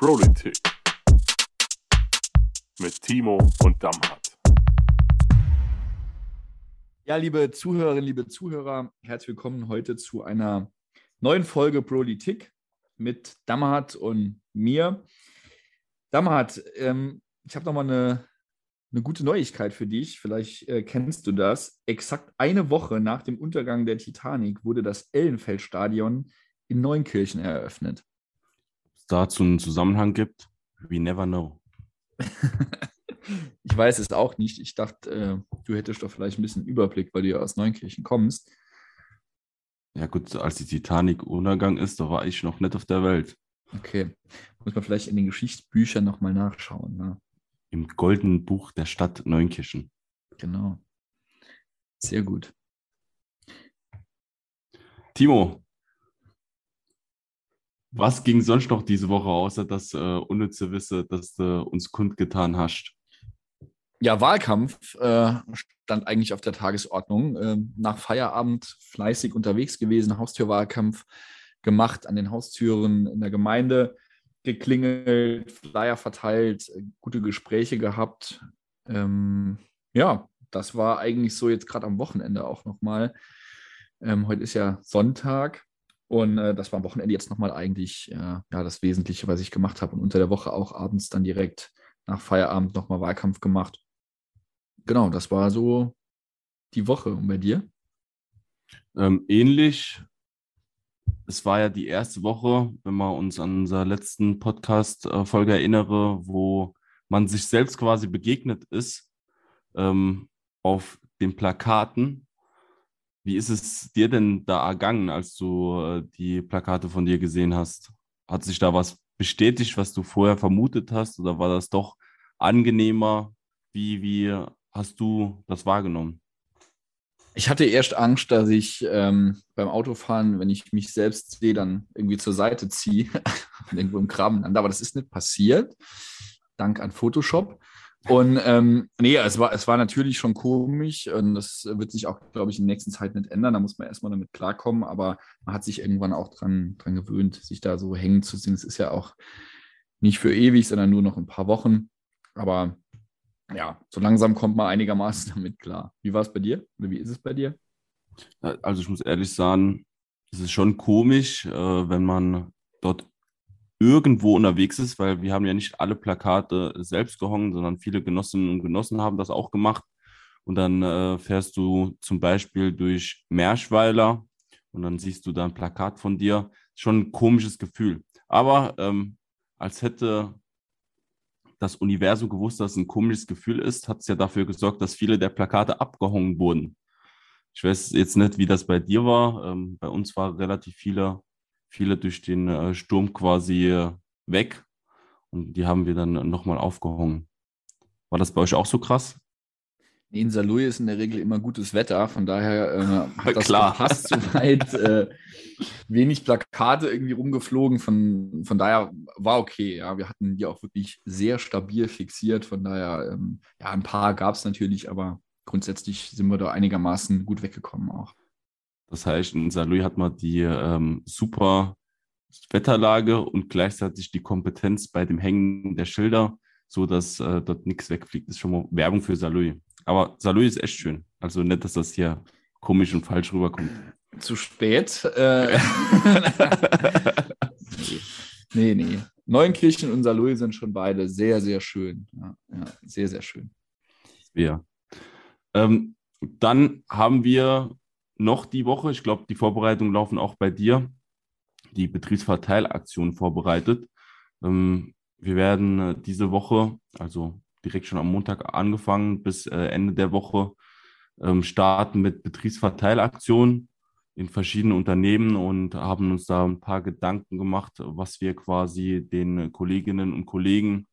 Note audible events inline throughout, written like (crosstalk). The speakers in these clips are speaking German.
Politik mit Timo und Damhardt. Ja, liebe Zuhörerinnen, liebe Zuhörer, herzlich willkommen heute zu einer neuen Folge Politik mit Damhardt und mir. Damhardt, ähm, ich habe nochmal eine, eine gute Neuigkeit für dich. Vielleicht äh, kennst du das. Exakt eine Woche nach dem Untergang der Titanic wurde das Ellenfeldstadion in Neunkirchen eröffnet. Dazu einen Zusammenhang gibt? We never know. (laughs) ich weiß es auch nicht. Ich dachte, äh, du hättest doch vielleicht ein bisschen Überblick, weil du ja aus Neunkirchen kommst. Ja, gut, als die Titanic Untergang ist, da war ich noch nicht auf der Welt. Okay. Muss man vielleicht in den Geschichtsbüchern nochmal nachschauen. Ne? Im goldenen Buch der Stadt Neunkirchen. Genau. Sehr gut. Timo, was ging sonst noch diese Woche, außer das äh, unnütze Wissen, dass du uns kundgetan hast? Ja, Wahlkampf äh, stand eigentlich auf der Tagesordnung. Äh, nach Feierabend fleißig unterwegs gewesen, Haustürwahlkampf gemacht, an den Haustüren in der Gemeinde geklingelt, Flyer verteilt, gute Gespräche gehabt. Ähm, ja, das war eigentlich so jetzt gerade am Wochenende auch nochmal. Ähm, heute ist ja Sonntag und äh, das war am Wochenende jetzt nochmal eigentlich äh, ja, das Wesentliche, was ich gemacht habe. Und unter der Woche auch abends dann direkt nach Feierabend nochmal Wahlkampf gemacht. Genau, das war so die Woche. Und bei dir? Ähm, ähnlich. Es war ja die erste Woche, wenn wir uns an unserer letzten Podcast-Folge erinnere, wo man sich selbst quasi begegnet ist ähm, auf den Plakaten. Wie ist es dir denn da ergangen, als du äh, die Plakate von dir gesehen hast? Hat sich da was bestätigt, was du vorher vermutet hast, oder war das doch angenehmer? Wie, wie hast du das wahrgenommen? Ich hatte erst Angst, dass ich ähm, beim Autofahren, wenn ich mich selbst sehe, dann irgendwie zur Seite ziehe (laughs) und irgendwo im Graben lande. Aber das ist nicht passiert, dank an Photoshop. Und ähm, nee, es war, es war natürlich schon komisch und das wird sich auch, glaube ich, in der nächsten Zeit nicht ändern. Da muss man erstmal damit klarkommen, aber man hat sich irgendwann auch dran, dran gewöhnt, sich da so hängen zu sehen. Es ist ja auch nicht für ewig, sondern nur noch ein paar Wochen. Aber ja, so langsam kommt man einigermaßen (laughs) damit klar. Wie war es bei dir? Wie ist es bei dir? Also ich muss ehrlich sagen, es ist schon komisch, äh, wenn man dort irgendwo unterwegs ist, weil wir haben ja nicht alle Plakate selbst gehongen, sondern viele Genossinnen und Genossen haben das auch gemacht. Und dann äh, fährst du zum Beispiel durch Merschweiler und dann siehst du da ein Plakat von dir. Schon ein komisches Gefühl. Aber ähm, als hätte das Universum gewusst, dass es ein komisches Gefühl ist, hat es ja dafür gesorgt, dass viele der Plakate abgehongen wurden. Ich weiß jetzt nicht, wie das bei dir war. Ähm, bei uns waren relativ viele viele durch den äh, Sturm quasi äh, weg und die haben wir dann nochmal aufgehangen. War das bei euch auch so krass? In Saarlouis ist in der Regel immer gutes Wetter, von daher äh, (laughs) hat das Klar. gepasst soweit. äh, wenig Plakate irgendwie rumgeflogen, von, von daher war okay. Ja, wir hatten die auch wirklich sehr stabil fixiert, von daher, ähm, ja, ein paar gab es natürlich, aber grundsätzlich sind wir da einigermaßen gut weggekommen auch. Das heißt, in Saarlouis hat man die ähm, super Wetterlage und gleichzeitig die Kompetenz bei dem Hängen der Schilder, so dass äh, dort nichts wegfliegt. Das ist schon mal Werbung für Saarlouis. Aber Saarlouis ist echt schön. Also nicht, dass das hier komisch und falsch rüberkommt. Zu spät. Äh, (laughs) nee, nee. Neunkirchen und Saarlouis sind schon beide sehr, sehr schön. Ja, ja sehr, sehr schön. Ja. Ähm, dann haben wir noch die Woche, ich glaube, die Vorbereitungen laufen auch bei dir, die Betriebsverteilaktion vorbereitet. Ähm, wir werden äh, diese Woche, also direkt schon am Montag angefangen, bis äh, Ende der Woche ähm, starten mit Betriebsverteilaktionen in verschiedenen Unternehmen und haben uns da ein paar Gedanken gemacht, was wir quasi den Kolleginnen und Kollegen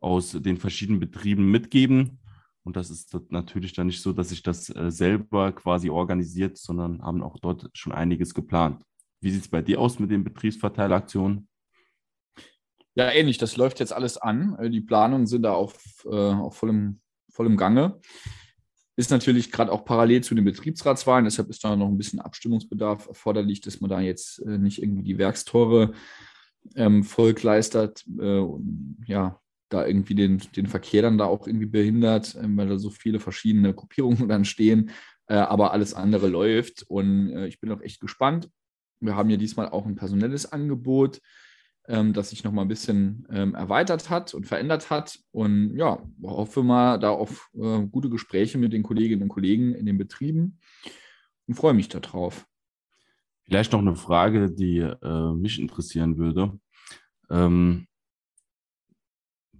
aus den verschiedenen Betrieben mitgeben und das ist natürlich dann nicht so, dass sich das äh, selber quasi organisiert, sondern haben auch dort schon einiges geplant. Wie sieht es bei dir aus mit den Betriebsverteilaktionen? Ja, ähnlich. Das läuft jetzt alles an. Äh, die Planungen sind da auf, äh, auf vollem, vollem Gange. Ist natürlich gerade auch parallel zu den Betriebsratswahlen, deshalb ist da noch ein bisschen Abstimmungsbedarf erforderlich, dass man da jetzt äh, nicht irgendwie die Werkstore ähm, Volk leistet, äh, ja, da irgendwie den, den Verkehr dann da auch irgendwie behindert, äh, weil da so viele verschiedene Gruppierungen (laughs) dann stehen. Äh, aber alles andere läuft und äh, ich bin auch echt gespannt. Wir haben ja diesmal auch ein personelles Angebot, ähm, das sich nochmal ein bisschen ähm, erweitert hat und verändert hat. Und ja, hoffe mal da auf äh, gute Gespräche mit den Kolleginnen und Kollegen in den Betrieben und freue mich darauf. Vielleicht noch eine Frage, die äh, mich interessieren würde. Ähm,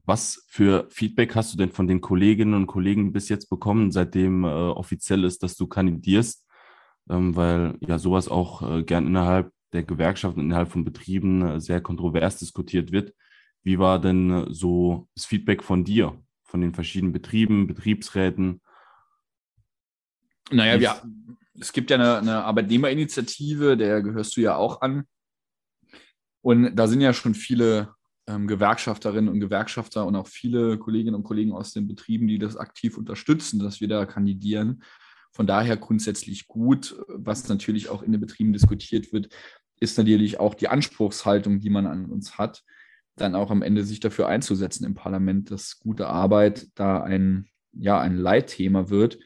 was für Feedback hast du denn von den Kolleginnen und Kollegen bis jetzt bekommen, seitdem äh, offiziell ist, dass du kandidierst? Ähm, weil ja sowas auch äh, gern innerhalb der Gewerkschaften, innerhalb von Betrieben äh, sehr kontrovers diskutiert wird. Wie war denn äh, so das Feedback von dir, von den verschiedenen Betrieben, Betriebsräten? Naja, ja, es gibt ja eine, eine Arbeitnehmerinitiative, der gehörst du ja auch an. Und da sind ja schon viele ähm, Gewerkschafterinnen und Gewerkschafter und auch viele Kolleginnen und Kollegen aus den Betrieben, die das aktiv unterstützen, dass wir da kandidieren. Von daher grundsätzlich gut. Was natürlich auch in den Betrieben diskutiert wird, ist natürlich auch die Anspruchshaltung, die man an uns hat, dann auch am Ende sich dafür einzusetzen im Parlament, dass gute Arbeit da ein, ja, ein Leitthema wird.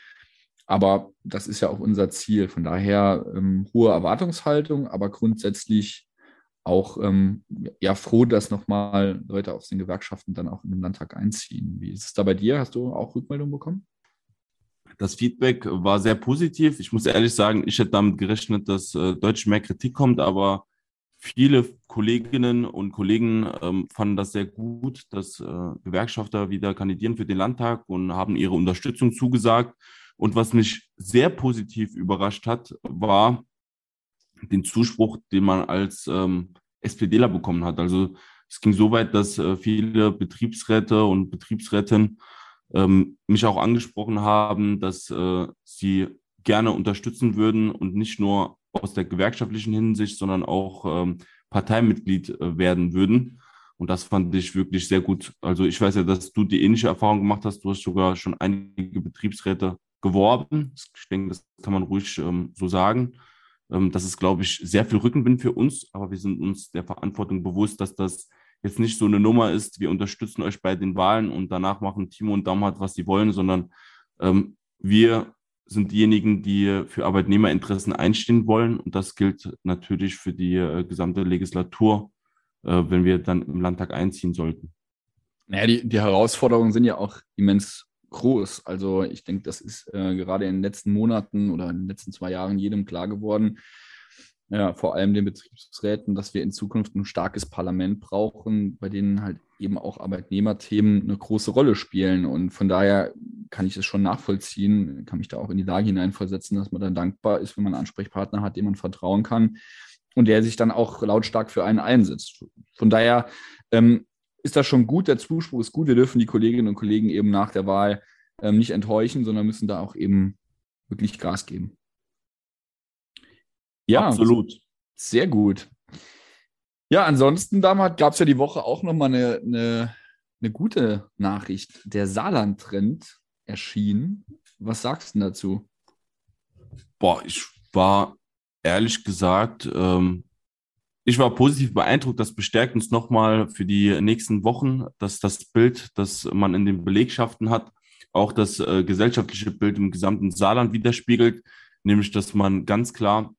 Aber das ist ja auch unser Ziel. Von daher ähm, hohe Erwartungshaltung, aber grundsätzlich auch ähm, ja froh, dass nochmal Leute aus den Gewerkschaften dann auch in den Landtag einziehen. Wie ist es da bei dir? Hast du auch Rückmeldung bekommen? Das Feedback war sehr positiv. Ich muss ehrlich sagen, ich hätte damit gerechnet, dass äh, deutlich mehr Kritik kommt, aber viele Kolleginnen und Kollegen ähm, fanden das sehr gut, dass äh, Gewerkschafter wieder kandidieren für den Landtag und haben ihre Unterstützung zugesagt. Und was mich sehr positiv überrascht hat, war, den Zuspruch, den man als ähm, SPDler bekommen hat. Also es ging so weit, dass äh, viele Betriebsräte und Betriebsrätinnen ähm, mich auch angesprochen haben, dass äh, sie gerne unterstützen würden und nicht nur aus der gewerkschaftlichen Hinsicht, sondern auch ähm, Parteimitglied äh, werden würden. Und das fand ich wirklich sehr gut. Also ich weiß ja, dass du die ähnliche Erfahrung gemacht hast. Du hast sogar schon einige Betriebsräte geworben. Ich denke, das kann man ruhig ähm, so sagen. Ähm, das ist, glaube ich, sehr viel Rückenwind für uns, aber wir sind uns der Verantwortung bewusst, dass das jetzt nicht so eine Nummer ist, wir unterstützen euch bei den Wahlen und danach machen Timo und Damhardt, was sie wollen, sondern ähm, wir sind diejenigen, die für Arbeitnehmerinteressen einstehen wollen. Und das gilt natürlich für die äh, gesamte Legislatur, äh, wenn wir dann im Landtag einziehen sollten. Naja, die, die Herausforderungen sind ja auch immens groß. Also ich denke, das ist äh, gerade in den letzten Monaten oder in den letzten zwei Jahren jedem klar geworden, ja, vor allem den Betriebsräten, dass wir in Zukunft ein starkes Parlament brauchen, bei denen halt eben auch Arbeitnehmerthemen eine große Rolle spielen. Und von daher kann ich das schon nachvollziehen, kann mich da auch in die Lage hineinversetzen, dass man dann dankbar ist, wenn man einen Ansprechpartner hat, dem man vertrauen kann und der sich dann auch lautstark für einen einsetzt. Von daher ähm, ist das schon gut, der Zuspruch ist gut. Wir dürfen die Kolleginnen und Kollegen eben nach der Wahl ähm, nicht enttäuschen, sondern müssen da auch eben wirklich Gas geben. Ja, absolut. Sehr gut. Ja, ansonsten damals gab es ja die Woche auch nochmal eine, eine, eine gute Nachricht. Der Saarland-Trend erschien. Was sagst du dazu? Boah, ich war ehrlich gesagt ähm, ich war positiv beeindruckt. Das bestärkt uns nochmal für die nächsten Wochen, dass das Bild, das man in den Belegschaften hat, auch das äh, gesellschaftliche Bild im gesamten Saarland widerspiegelt, nämlich dass man ganz klar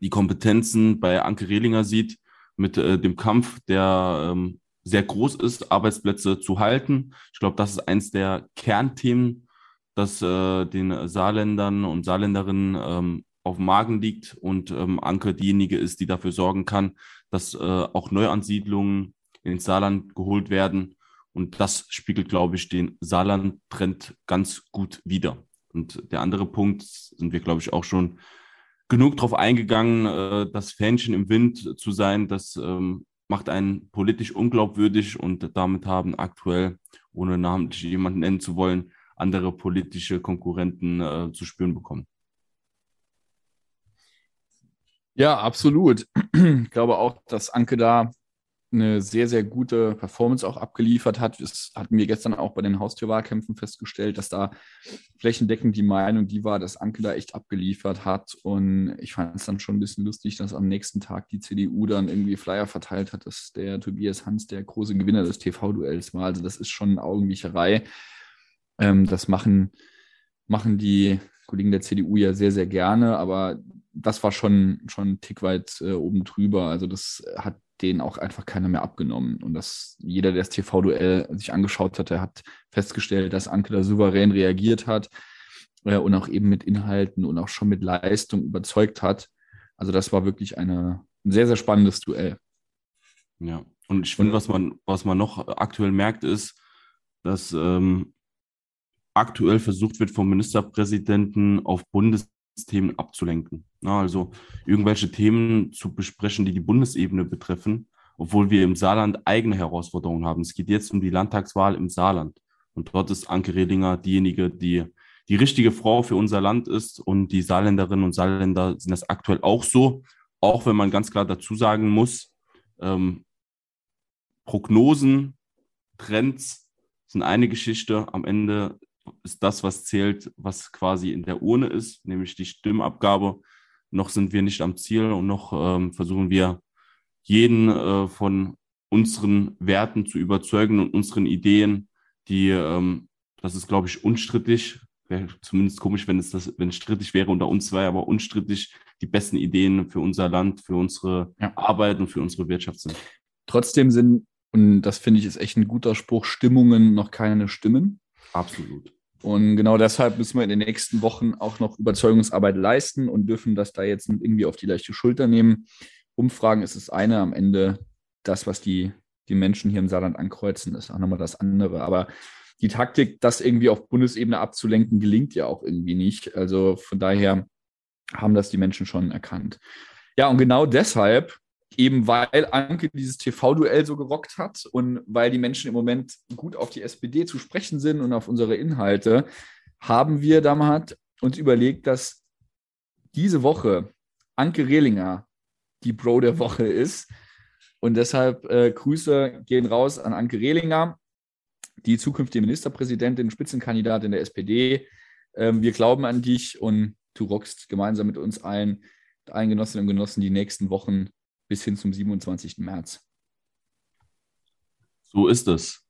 die Kompetenzen bei Anke Rehlinger sieht mit äh, dem Kampf, der ähm, sehr groß ist, Arbeitsplätze zu halten. Ich glaube, das ist eins der Kernthemen, das äh, den Saarländern und Saarländerinnen ähm, auf dem Magen liegt und ähm, Anke diejenige ist, die dafür sorgen kann, dass äh, auch Neuansiedlungen ins Saarland geholt werden. Und das spiegelt, glaube ich, den Saarland-Trend ganz gut wider. Und der andere Punkt sind wir, glaube ich, auch schon genug darauf eingegangen, äh, das Fähnchen im Wind zu sein. Das ähm, macht einen politisch unglaubwürdig und damit haben aktuell, ohne namentlich jemanden nennen zu wollen, andere politische Konkurrenten äh, zu spüren bekommen. Ja, absolut. Ich glaube auch, dass Anke da eine sehr, sehr gute Performance auch abgeliefert hat. Das hatten wir gestern auch bei den Haustürwahlkämpfen festgestellt, dass da flächendeckend die Meinung die war, dass Anke da echt abgeliefert hat. Und ich fand es dann schon ein bisschen lustig, dass am nächsten Tag die CDU dann irgendwie Flyer verteilt hat, dass der Tobias Hans der große Gewinner des TV-Duells war. Also das ist schon Augenwischerei. Ähm, das machen, machen die Kollegen der CDU ja sehr, sehr gerne, aber das war schon, schon ein Tick weit äh, oben drüber. Also das hat denen auch einfach keiner mehr abgenommen. Und dass jeder, der das TV-Duell sich angeschaut hat, der hat festgestellt, dass Anke da souverän reagiert hat äh, und auch eben mit Inhalten und auch schon mit Leistung überzeugt hat. Also das war wirklich eine, ein sehr, sehr spannendes Duell. Ja, und ich finde, was man, was man noch aktuell merkt, ist, dass ähm, aktuell versucht wird, vom Ministerpräsidenten auf Bundesthemen abzulenken. Also irgendwelche Themen zu besprechen, die die Bundesebene betreffen, obwohl wir im Saarland eigene Herausforderungen haben. Es geht jetzt um die Landtagswahl im Saarland. Und dort ist Anke Rehlinger diejenige, die die richtige Frau für unser Land ist. Und die Saarländerinnen und Saarländer sind das aktuell auch so. Auch wenn man ganz klar dazu sagen muss, ähm, Prognosen, Trends sind eine Geschichte. Am Ende ist das, was zählt, was quasi in der Urne ist, nämlich die Stimmabgabe. Noch sind wir nicht am Ziel und noch ähm, versuchen wir, jeden äh, von unseren Werten zu überzeugen und unseren Ideen, die, ähm, das ist, glaube ich, unstrittig. Wäre zumindest komisch, wenn es, das, wenn es strittig wäre unter uns zwei, aber unstrittig die besten Ideen für unser Land, für unsere ja. Arbeit und für unsere Wirtschaft sind. Trotzdem sind, und das finde ich ist echt ein guter Spruch, Stimmungen noch keine Stimmen. Absolut. Und genau deshalb müssen wir in den nächsten Wochen auch noch Überzeugungsarbeit leisten und dürfen das da jetzt irgendwie auf die leichte Schulter nehmen. Umfragen ist das eine, am Ende das, was die, die Menschen hier im Saarland ankreuzen, ist auch nochmal das andere. Aber die Taktik, das irgendwie auf Bundesebene abzulenken, gelingt ja auch irgendwie nicht. Also von daher haben das die Menschen schon erkannt. Ja, und genau deshalb eben weil Anke dieses TV-Duell so gerockt hat und weil die Menschen im Moment gut auf die SPD zu sprechen sind und auf unsere Inhalte, haben wir damals uns überlegt, dass diese Woche Anke Rehlinger die Bro der Woche ist. Und deshalb äh, Grüße gehen raus an Anke Rehlinger, die zukünftige Ministerpräsidentin, Spitzenkandidatin der SPD. Ähm, wir glauben an dich und du rockst gemeinsam mit uns allen, allen Genossinnen und Genossen die nächsten Wochen bis hin zum 27. März. So ist es.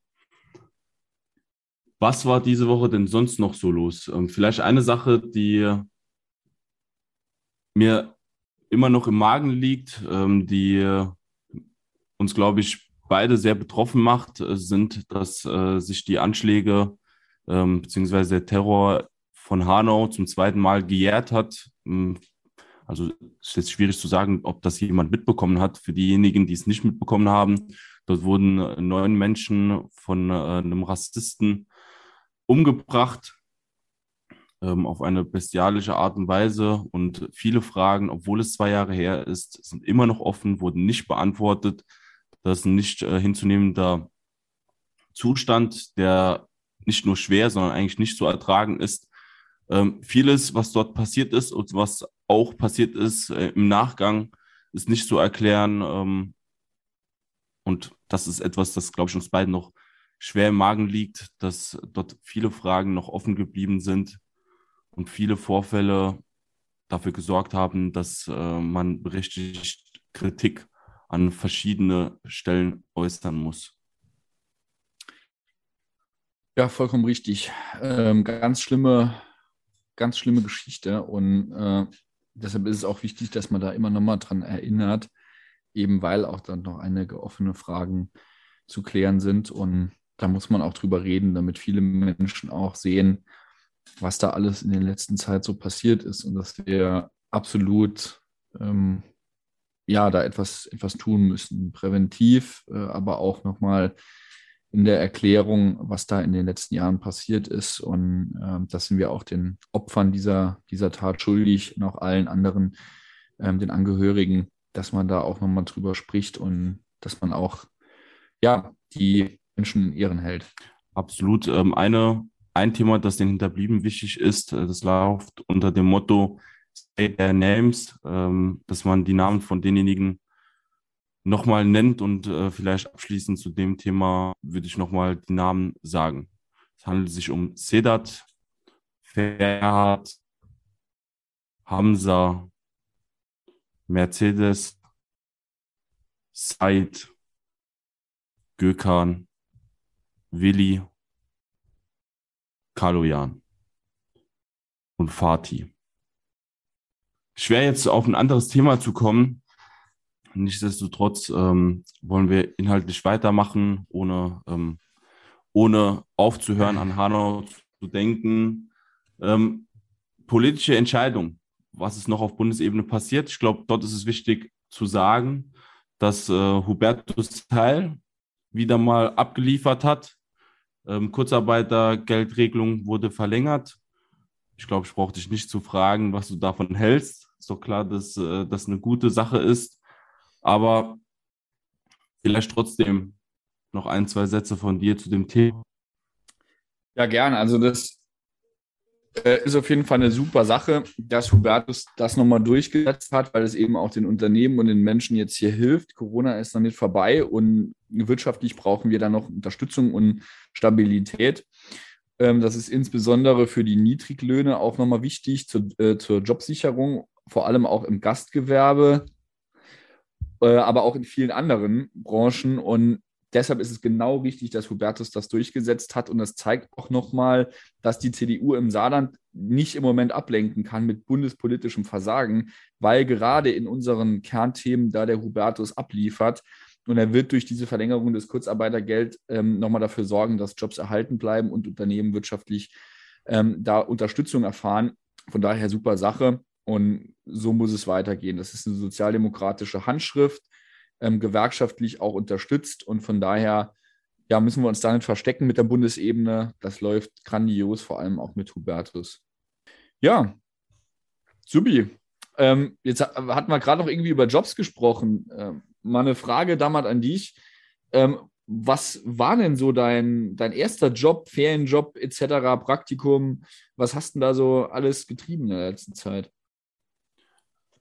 Was war diese Woche denn sonst noch so los? Ähm, vielleicht eine Sache, die mir immer noch im Magen liegt, ähm, die uns, glaube ich, beide sehr betroffen macht, äh, sind, dass äh, sich die Anschläge ähm, bzw. der Terror von Hanau zum zweiten Mal gejährt hat. Also es ist jetzt schwierig zu sagen, ob das jemand mitbekommen hat. Für diejenigen, die es nicht mitbekommen haben, dort wurden äh, neun Menschen von äh, einem Rassisten umgebracht ähm, auf eine bestialische Art und Weise. Und viele Fragen, obwohl es zwei Jahre her ist, sind immer noch offen, wurden nicht beantwortet. Das ist ein nicht äh, hinzunehmender Zustand, der nicht nur schwer, sondern eigentlich nicht zu ertragen ist. Ähm, vieles, was dort passiert ist und was auch passiert ist äh, im Nachgang, ist nicht zu erklären. Ähm, und das ist etwas, das, glaube ich, uns beiden noch schwer im Magen liegt, dass dort viele Fragen noch offen geblieben sind und viele Vorfälle dafür gesorgt haben, dass äh, man berechtigt Kritik an verschiedene Stellen äußern muss. Ja, vollkommen richtig. Ähm, ganz schlimme, ganz schlimme Geschichte. Und äh, deshalb ist es auch wichtig, dass man da immer nochmal dran erinnert, eben weil auch dann noch einige offene Fragen zu klären sind. Und da muss man auch drüber reden, damit viele Menschen auch sehen, was da alles in der letzten Zeit so passiert ist und dass wir absolut ähm, ja da etwas, etwas tun müssen, präventiv, äh, aber auch nochmal in der Erklärung, was da in den letzten Jahren passiert ist. Und äh, das sind wir auch den Opfern dieser, dieser Tat schuldig und auch allen anderen, ähm, den Angehörigen, dass man da auch nochmal drüber spricht und dass man auch ja, die Menschen in Ehren hält. Absolut. Ähm, eine, ein Thema, das den Hinterblieben wichtig ist, äh, das läuft unter dem Motto Say Their Names, ähm, dass man die Namen von denjenigen nochmal nennt und äh, vielleicht abschließend zu dem Thema würde ich nochmal die Namen sagen. Es handelt sich um Sedat, Ferhat, Hamza, Mercedes, Said, Gökhan, Willi, Kaloyan und Fatih. Schwer jetzt auf ein anderes Thema zu kommen. Nichtsdestotrotz ähm, wollen wir inhaltlich weitermachen, ohne, ähm, ohne aufzuhören, an Hanau zu denken. Ähm, politische Entscheidung, was ist noch auf Bundesebene passiert. Ich glaube, dort ist es wichtig zu sagen, dass äh, Hubertus Teil wieder mal abgeliefert hat. Ähm, Kurzarbeitergeldregelung wurde verlängert. Ich glaube, ich brauche dich nicht zu fragen, was du davon hältst. Ist doch klar, dass äh, das eine gute Sache ist. Aber vielleicht trotzdem noch ein, zwei Sätze von dir zu dem Thema. Ja, gern. Also das äh, ist auf jeden Fall eine super Sache, dass Hubertus das nochmal durchgesetzt hat, weil es eben auch den Unternehmen und den Menschen jetzt hier hilft. Corona ist nicht vorbei und wirtschaftlich brauchen wir da noch Unterstützung und Stabilität. Ähm, das ist insbesondere für die Niedriglöhne auch nochmal wichtig zur, äh, zur Jobsicherung, vor allem auch im Gastgewerbe, äh, aber auch in vielen anderen Branchen. Und deshalb ist es genau richtig, dass Hubertus das durchgesetzt hat. Und das zeigt auch nochmal, dass die CDU im Saarland nicht im Moment ablenken kann mit bundespolitischem Versagen, weil gerade in unseren Kernthemen da der Hubertus abliefert. Und er wird durch diese Verlängerung des Kurzarbeitergeld ähm, nochmal dafür sorgen, dass Jobs erhalten bleiben und Unternehmen wirtschaftlich ähm, da Unterstützung erfahren. Von daher super Sache. Und so muss es weitergehen. Das ist eine sozialdemokratische Handschrift ähm, gewerkschaftlich auch unterstützt. Und von daher ja, müssen wir uns da nicht verstecken mit der Bundesebene. Das läuft grandios, vor allem auch mit Hubertus. Ja, Subi. Ähm, jetzt hatten wir gerade noch irgendwie über Jobs gesprochen. Ähm, mal eine Frage damals an dich. Ähm, was war denn so dein, dein erster Job, Ferienjob etc., Praktikum? Was hast du da so alles getrieben in der letzten Zeit?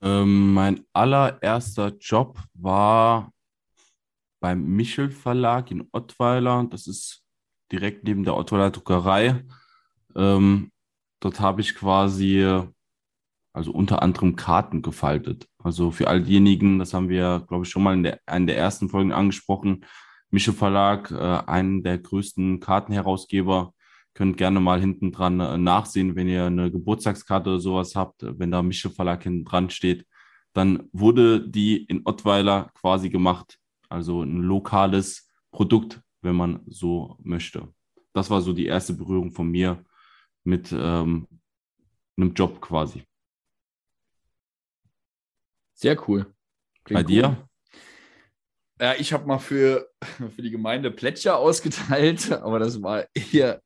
Ähm, mein allererster Job war beim Michel Verlag in Ottweiler. Das ist direkt neben der Ottweiler Druckerei. Ähm, dort habe ich quasi, also unter anderem Karten gefaltet. Also für all diejenigen, das haben wir, glaube ich, schon mal in der, einer der ersten Folgen angesprochen. Michel Verlag, äh, einen der größten Kartenherausgeber Könnt gerne mal hinten dran äh, nachsehen, wenn ihr eine Geburtstagskarte oder sowas habt, wenn da Michel Verlag hinten dran steht. Dann wurde die in Ottweiler quasi gemacht. Also ein lokales Produkt, wenn man so möchte. Das war so die erste Berührung von mir mit ähm, einem Job quasi. Sehr cool. Klingt Bei dir? Ja, ich habe mal für, (laughs) für die Gemeinde Plätscher ausgeteilt, (laughs) aber das war eher,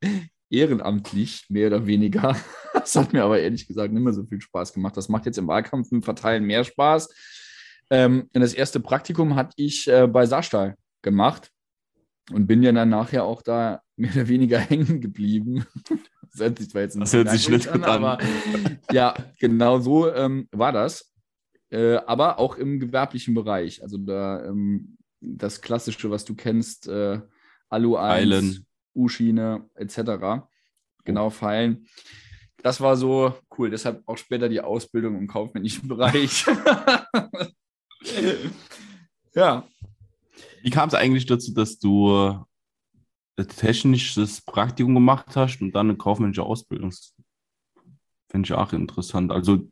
ehrenamtlich, mehr oder weniger. (laughs) Das hat mir aber ehrlich gesagt nicht mehr so viel Spaß gemacht. Das macht jetzt im Wahlkampf im Verteilen mehr Spaß. Ähm, das erste Praktikum hatte ich äh, bei Saarstahl gemacht und bin ja dann nachher auch da mehr oder weniger (laughs) hängen geblieben. (laughs) Das hört sich zwar jetzt das hört sich nicht an, an, aber ja, genau so ähm, war das. Äh, aber auch im gewerblichen Bereich. Also da ähm, das Klassische, was du kennst, äh, Alu 1, U-Schiene etc. Genau, Pfeilen. Das war so cool. Deshalb auch später die Ausbildung im kaufmännischen Bereich. (laughs) ja. Wie kam es eigentlich dazu, dass du ein technisches Praktikum gemacht hast und dann eine kaufmännische Ausbildung? Finde ich auch interessant. Also,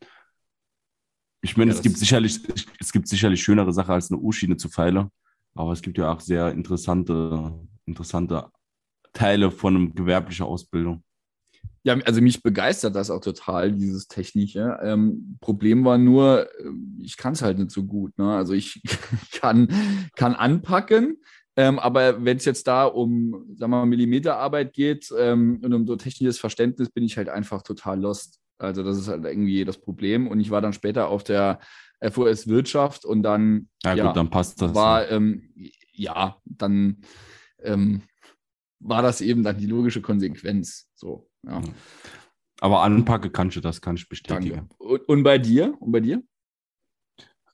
ich meine, ja, es, gibt sicherlich, es gibt sicherlich schönere Sachen als eine U-Schiene zu feilen, aber es gibt ja auch sehr interessante, interessante Teile von einem gewerblicher Ausbildung. Ja, also mich begeistert das auch total, dieses Technische. Ähm, Problem war nur, äh, ich kann es halt nicht so gut. Ne? Also ich (laughs) kann, kann anpacken, ähm, aber wenn es jetzt da um, sagen wir mal, Millimeterarbeit geht ähm, und um so technisches Verständnis, bin ich halt einfach total lost. Also das ist halt irgendwie das Problem. Und ich war dann später auf der FOS Wirtschaft und dann, ja, ja gut, dann passt das. War, ähm, ja, dann ähm, war das eben dann die logische Konsequenz. So, ja. Aber anpacke kannst du das, kann ich bestätigen. Und, und, bei dir? Und bei dir?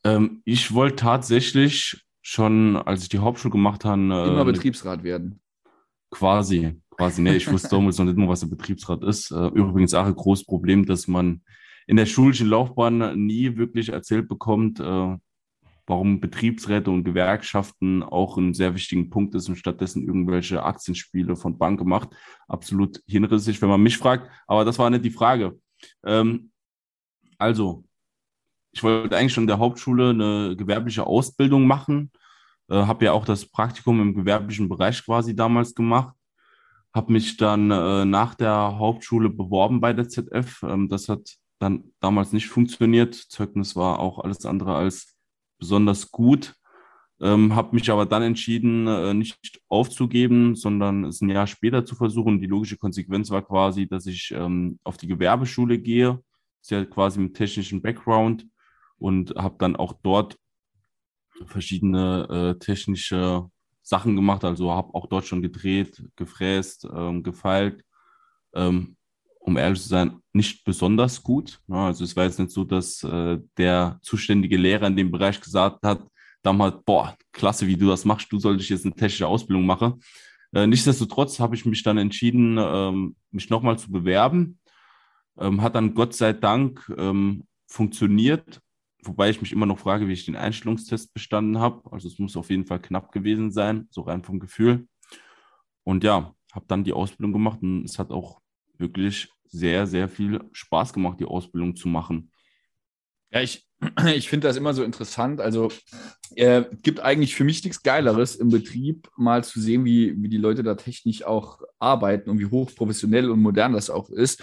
Ähm, ich wollte tatsächlich schon, als ich die Hauptschule gemacht habe. Äh, Immer Betriebsrat werden. Quasi, quasi. Ne, ich wusste (laughs) damals noch nicht mal, was der Betriebsrat ist. Äh, übrigens auch ein großes Problem, dass man in der schulischen Laufbahn nie wirklich erzählt bekommt, äh, warum Betriebsräte und Gewerkschaften auch ein sehr wichtigen Punkt ist und stattdessen irgendwelche Aktienspiele von Banken macht. Absolut hinrissig, wenn man mich fragt. Aber das war nicht die Frage. Ähm, also, ich wollte eigentlich schon in der Hauptschule eine gewerbliche Ausbildung machen. Äh, habe ja auch das Praktikum im gewerblichen Bereich quasi damals gemacht. Habe mich dann äh, nach der Hauptschule beworben bei der ZF. Ähm, das hat dann damals nicht funktioniert. Zeugnis war auch alles andere als besonders gut. Ähm, habe mich aber dann entschieden, äh, nicht aufzugeben, sondern es ein Jahr später zu versuchen. Die logische Konsequenz war quasi, dass ich ähm, auf die Gewerbeschule gehe, ist ja quasi mit technischen Background und habe dann auch dort verschiedene äh, technische Sachen gemacht. Also habe auch dort schon gedreht, gefräst, ähm, gefeilt. Ähm, um ehrlich zu sein, nicht besonders gut. Also es war jetzt nicht so, dass äh, der zuständige Lehrer in dem Bereich gesagt hat, damals, boah, klasse, wie du das machst, du solltest jetzt eine technische Ausbildung machen. Äh, nichtsdestotrotz habe ich mich dann entschieden, ähm, mich nochmal zu bewerben. Ähm, hat dann Gott sei Dank ähm, funktioniert, wobei ich mich immer noch frage, wie ich den Einstellungstest bestanden habe. Also es muss auf jeden Fall knapp gewesen sein, so rein vom Gefühl. Und ja, habe dann die Ausbildung gemacht und es hat auch wirklich sehr, sehr viel Spaß gemacht, die Ausbildung zu machen. Ja, ich, (clears throat) ich finde das immer so interessant. Also äh, gibt eigentlich für mich nichts Geileres im Betrieb, mal zu sehen, wie, wie die Leute da technisch auch arbeiten und wie hochprofessionell und modern das auch ist.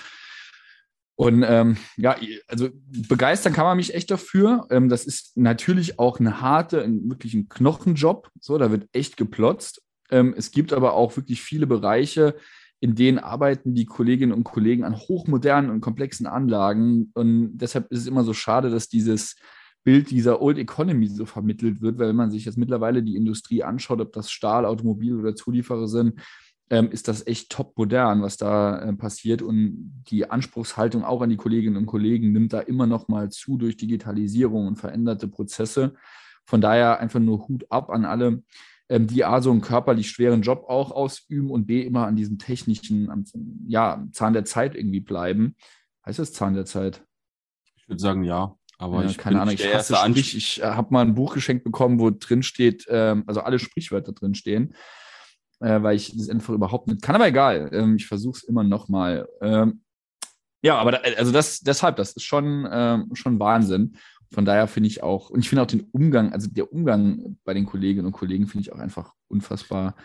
Und ähm, ja, also begeistern kann man mich echt dafür. Ähm, das ist natürlich auch eine harte, ein, wirklich ein Knochenjob. So, da wird echt geplotzt. Ähm, es gibt aber auch wirklich viele Bereiche, in denen arbeiten die Kolleginnen und Kollegen an hochmodernen und komplexen Anlagen. Und deshalb ist es immer so schade, dass dieses Bild dieser Old Economy so vermittelt wird, weil wenn man sich jetzt mittlerweile die Industrie anschaut, ob das Stahl, Automobil oder Zulieferer sind, ähm, ist das echt top modern, was da äh, passiert. Und die Anspruchshaltung auch an die Kolleginnen und Kollegen nimmt da immer noch mal zu durch Digitalisierung und veränderte Prozesse. Von daher einfach nur Hut ab an alle, ähm, die A, so einen körperlich schweren Job auch ausüben und B, immer an diesem technischen, am, ja, Zahn der Zeit irgendwie bleiben. Heißt das Zahn der Zeit? Ich würde sagen, ja. Aber ja, ich keine Ahnung, ich hasse Sprich. Ich äh, habe mal ein Buch geschenkt bekommen, wo drin steht, ähm, also alle Sprichwörter drin stehen, äh, weil ich das einfach überhaupt nicht kann. Aber egal, ähm, ich versuche es immer noch mal. Ähm, ja, aber da, also das deshalb, das ist schon, ähm, schon Wahnsinn. Von daher finde ich auch, und ich finde auch den Umgang, also der Umgang bei den Kolleginnen und Kollegen finde ich auch einfach unfassbar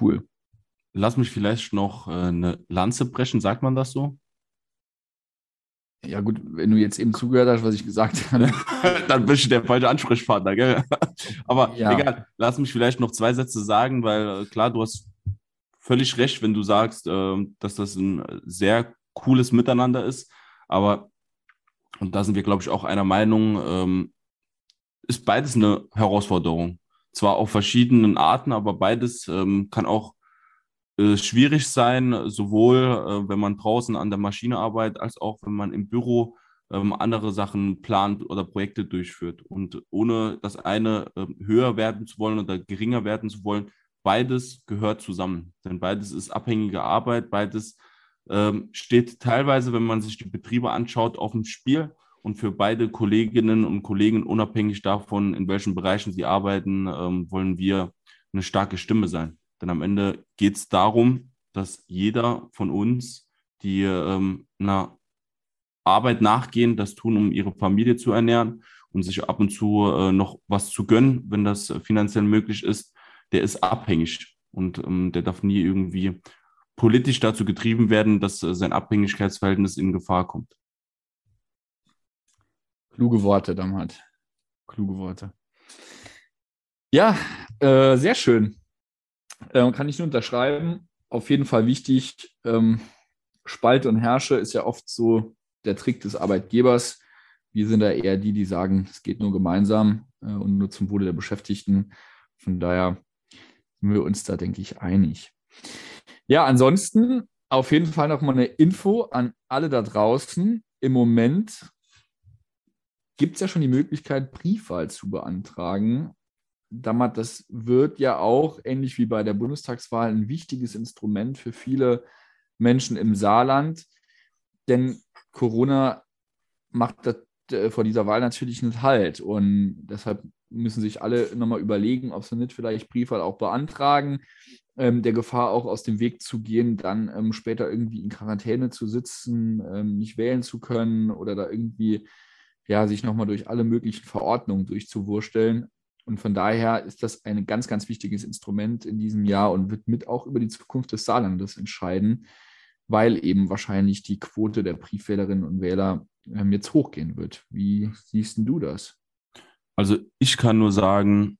cool. Lass mich vielleicht noch äh, eine Lanze brechen, sagt man das so? Ja, gut, wenn du jetzt eben zugehört hast, was ich gesagt (laughs) habe. Dann bist du der falsche Ansprechpartner, gell? Aber ja. egal, lass mich vielleicht noch zwei Sätze sagen, weil äh, klar, du hast völlig recht, wenn du sagst, äh, dass das ein sehr cooles Miteinander ist. Aber und da sind wir, glaube ich, auch einer Meinung, ähm, ist beides eine Herausforderung. Zwar auf verschiedenen Arten, aber beides ähm, kann auch äh, schwierig sein, sowohl äh, wenn man draußen an der Maschine arbeitet, als auch wenn man im Büro ähm, andere Sachen plant oder Projekte durchführt. Und ohne das eine äh, höher werden zu wollen oder geringer werden zu wollen, beides gehört zusammen. Denn beides ist abhängige Arbeit, beides ähm, steht teilweise, wenn man sich die Betriebe anschaut, auf dem Spiel. Und für beide Kolleginnen und Kollegen, unabhängig davon, in welchen Bereichen sie arbeiten, ähm, wollen wir eine starke Stimme sein. Denn am Ende geht es darum, dass jeder von uns, die ähm, einer Arbeit nachgehen, das tun, um ihre Familie zu ernähren und sich ab und zu äh, noch was zu gönnen, wenn das finanziell möglich ist, der ist abhängig und ähm, der darf nie irgendwie politisch dazu getrieben werden, dass äh, sein Abhängigkeitsverhältnis in Gefahr kommt. Kluge Worte, Damhat. Kluge Worte. Ja, äh, sehr schön. Äh, kann ich nur unterschreiben. Auf jeden Fall wichtig. Ähm, Spalte und Herrsche ist ja oft so der Trick des Arbeitgebers. Wir sind da eher die, die sagen, es geht nur gemeinsam äh, und nur zum Wohle der Beschäftigten. Von daher sind wir uns da, denke ich, einig. Ja, ansonsten auf jeden Fall nochmal eine Info an alle da draußen. Im Moment gibt es ja schon die Möglichkeit, Briefwahl zu beantragen. Dammert, das wird ja auch, ähnlich wie bei der Bundestagswahl, ein wichtiges Instrument für viele Menschen im Saarland. Denn Corona macht das, äh, vor dieser Wahl natürlich nicht halt. Und deshalb müssen sich alle nochmal überlegen, ob sie nicht vielleicht Briefwahl auch beantragen, ähm, der Gefahr auch aus dem Weg zu gehen, dann ähm, später irgendwie in Quarantäne zu sitzen, ähm, nicht wählen zu können oder da irgendwie ja, sich nochmal durch alle möglichen Verordnungen durchzuwursteln. Und von daher ist das ein ganz, ganz wichtiges Instrument in diesem Jahr und wird mit auch über die Zukunft des Saarlandes entscheiden, weil eben wahrscheinlich die Quote der Briefwählerinnen und Wähler ähm, jetzt hochgehen wird. Wie siehst du das? Also ich kann nur sagen,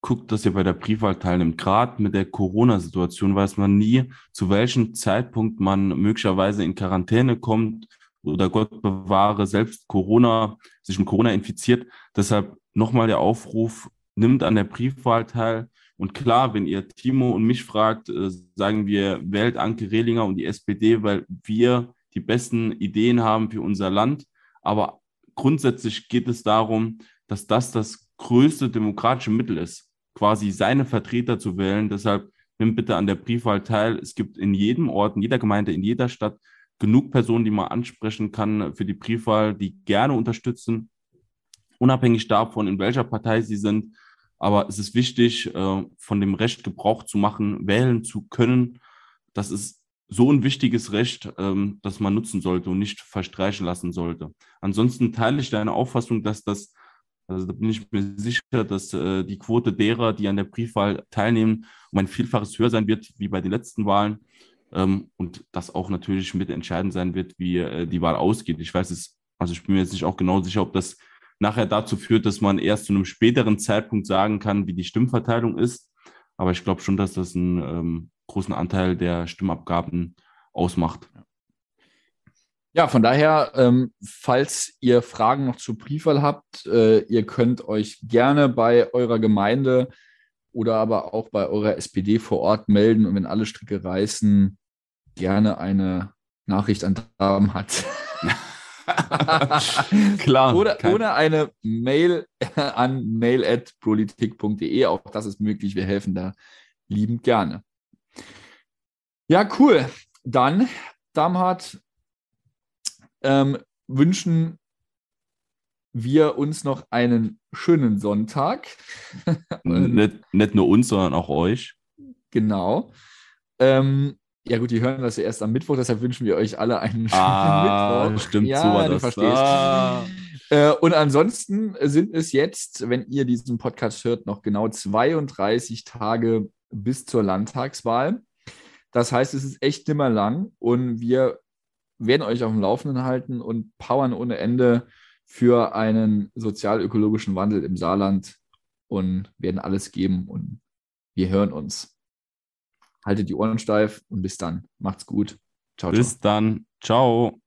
guckt, dass ihr bei der Briefwahl teilnimmt. Gerade mit der Corona-Situation weiß man nie, zu welchem Zeitpunkt man möglicherweise in Quarantäne kommt oder Gott bewahre, selbst Corona, sich mit Corona infiziert. Deshalb nochmal der Aufruf, nimmt an der Briefwahl teil. Und klar, wenn ihr Timo und mich fragt, äh, sagen wir, wählt Anke Rehlinger und die SPD, weil wir die besten Ideen haben für unser Land. Aber grundsätzlich geht es darum, dass das das größte demokratische Mittel ist, quasi seine Vertreter zu wählen. Deshalb nimmt bitte an der Briefwahl teil. Es gibt in jedem Ort, in jeder Gemeinde, in jeder Stadt genug Personen, die man ansprechen kann für die Briefwahl, die gerne unterstützen, unabhängig davon, in welcher Partei sie sind. Aber es ist wichtig, äh, von dem Recht Gebrauch zu machen, wählen zu können. Das ist so ein wichtiges Recht, ähm, das man nutzen sollte und nicht verstreichen lassen sollte. Ansonsten teile ich deine Auffassung, dass das, also da bin ich mir sicher, dass äh, die Quote derer, die an der Briefwahl teilnehmen, um ein Vielfaches höher sein wird wie bei den letzten Wahlen ähm, und das auch natürlich mit entscheidend sein wird, wie äh, die Wahl ausgeht. Ich weiß es, also ich bin mir jetzt nicht auch genau sicher, ob das nachher dazu führt, dass man erst zu einem späteren Zeitpunkt sagen kann, wie die Stimmverteilung ist. Aber ich glaube schon, dass das einen ähm, großen Anteil der Stimmabgaben ausmacht. Ja, von daher, ähm, falls ihr Fragen noch zur Briefwahl habt, äh, ihr könnt euch gerne bei eurer Gemeinde oder aber auch bei eurer SPD vor Ort melden und wenn alle Stricke reißen, gerne eine Nachricht an Damen hat. (laughs) Klar. Oder ohne eine Mail an mail.politik.de. Auch das ist möglich. Wir helfen da liebend gerne. Ja, cool. Dann, Damhardt, ähm, wünschen wir uns noch einen schönen Sonntag. (laughs) nicht, nicht nur uns, sondern auch euch. Genau. Ähm, ja gut, die hören das ja erst am Mittwoch, deshalb wünschen wir euch alle einen schönen ah, Mittwoch. Stimmt, ja, so war das. verstehst. Ah. Äh, und ansonsten sind es jetzt, wenn ihr diesen Podcast hört, noch genau 32 Tage bis zur Landtagswahl. Das heißt, es ist echt nimmer lang und wir werden euch auf dem Laufenden halten und powern ohne Ende für einen sozial-ökologischen Wandel im Saarland und werden alles geben und wir hören uns. Haltet die Ohren steif und bis dann. Macht's gut. Ciao, bis ciao. dann. Ciao.